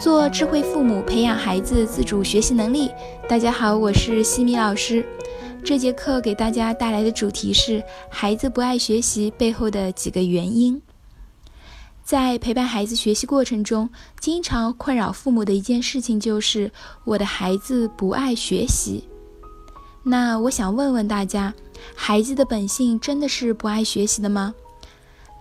做智慧父母，培养孩子自主学习能力。大家好，我是西米老师。这节课给大家带来的主题是孩子不爱学习背后的几个原因。在陪伴孩子学习过程中，经常困扰父母的一件事情就是我的孩子不爱学习。那我想问问大家，孩子的本性真的是不爱学习的吗？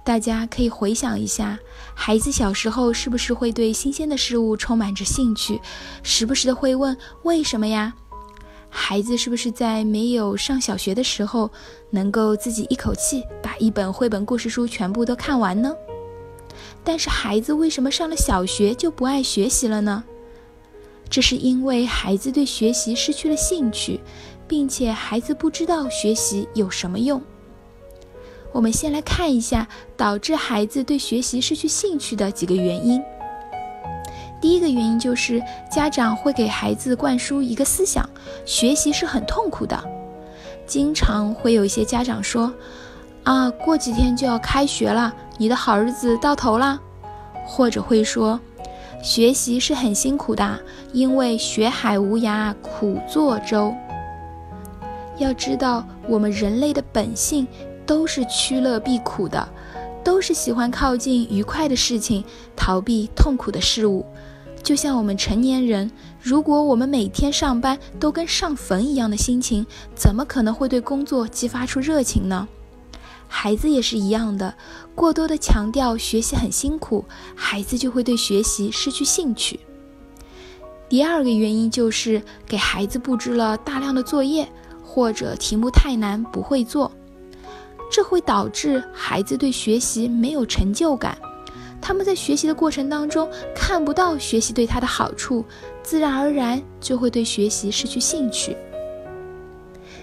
大家可以回想一下，孩子小时候是不是会对新鲜的事物充满着兴趣，时不时的会问为什么呀？孩子是不是在没有上小学的时候，能够自己一口气把一本绘本故事书全部都看完呢？但是孩子为什么上了小学就不爱学习了呢？这是因为孩子对学习失去了兴趣，并且孩子不知道学习有什么用。我们先来看一下导致孩子对学习失去兴趣的几个原因。第一个原因就是家长会给孩子灌输一个思想：学习是很痛苦的。经常会有一些家长说：“啊，过几天就要开学了，你的好日子到头了。”或者会说：“学习是很辛苦的，因为学海无涯苦作舟。”要知道，我们人类的本性。都是趋乐避苦的，都是喜欢靠近愉快的事情，逃避痛苦的事物。就像我们成年人，如果我们每天上班都跟上坟一样的心情，怎么可能会对工作激发出热情呢？孩子也是一样的，过多的强调学习很辛苦，孩子就会对学习失去兴趣。第二个原因就是给孩子布置了大量的作业，或者题目太难不会做。这会导致孩子对学习没有成就感，他们在学习的过程当中看不到学习对他的好处，自然而然就会对学习失去兴趣。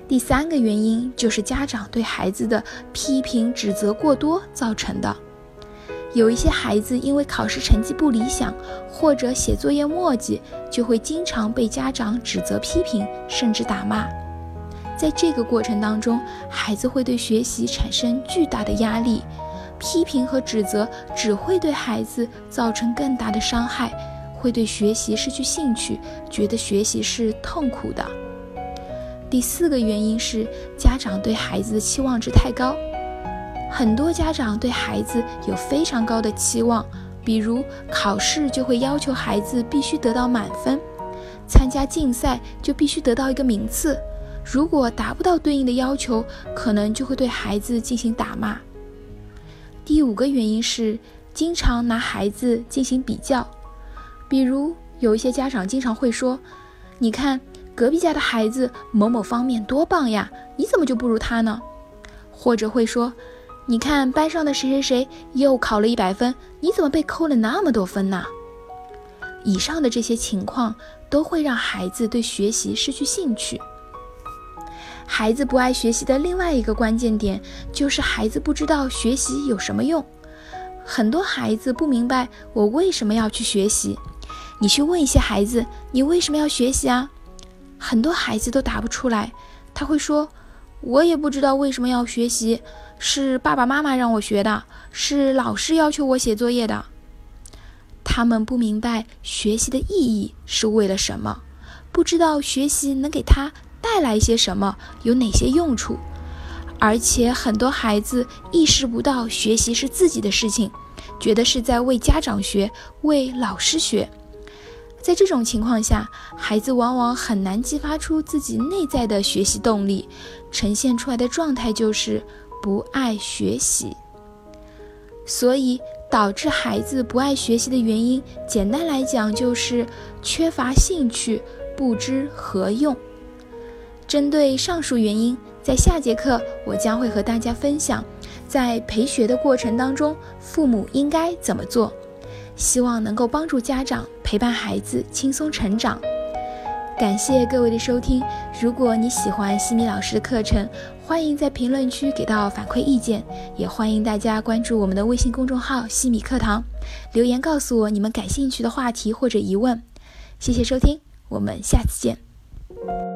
第三个原因就是家长对孩子的批评指责过多造成的。有一些孩子因为考试成绩不理想或者写作业墨迹，就会经常被家长指责批评，甚至打骂。在这个过程当中，孩子会对学习产生巨大的压力，批评和指责只会对孩子造成更大的伤害，会对学习失去兴趣，觉得学习是痛苦的。第四个原因是家长对孩子的期望值太高，很多家长对孩子有非常高的期望，比如考试就会要求孩子必须得到满分，参加竞赛就必须得到一个名次。如果达不到对应的要求，可能就会对孩子进行打骂。第五个原因是经常拿孩子进行比较，比如有一些家长经常会说：“你看隔壁家的孩子某某方面多棒呀，你怎么就不如他呢？”或者会说：“你看班上的谁谁谁又考了一百分，你怎么被扣了那么多分呢？”以上的这些情况都会让孩子对学习失去兴趣。孩子不爱学习的另外一个关键点，就是孩子不知道学习有什么用。很多孩子不明白我为什么要去学习。你去问一些孩子，你为什么要学习啊？很多孩子都答不出来。他会说：“我也不知道为什么要学习，是爸爸妈妈让我学的，是老师要求我写作业的。”他们不明白学习的意义是为了什么，不知道学习能给他。带来一些什么？有哪些用处？而且很多孩子意识不到学习是自己的事情，觉得是在为家长学、为老师学。在这种情况下，孩子往往很难激发出自己内在的学习动力，呈现出来的状态就是不爱学习。所以，导致孩子不爱学习的原因，简单来讲就是缺乏兴趣，不知何用。针对上述原因，在下节课我将会和大家分享，在陪学的过程当中，父母应该怎么做，希望能够帮助家长陪伴孩子轻松成长。感谢各位的收听，如果你喜欢西米老师的课程，欢迎在评论区给到反馈意见，也欢迎大家关注我们的微信公众号西米课堂，留言告诉我你们感兴趣的话题或者疑问。谢谢收听，我们下次见。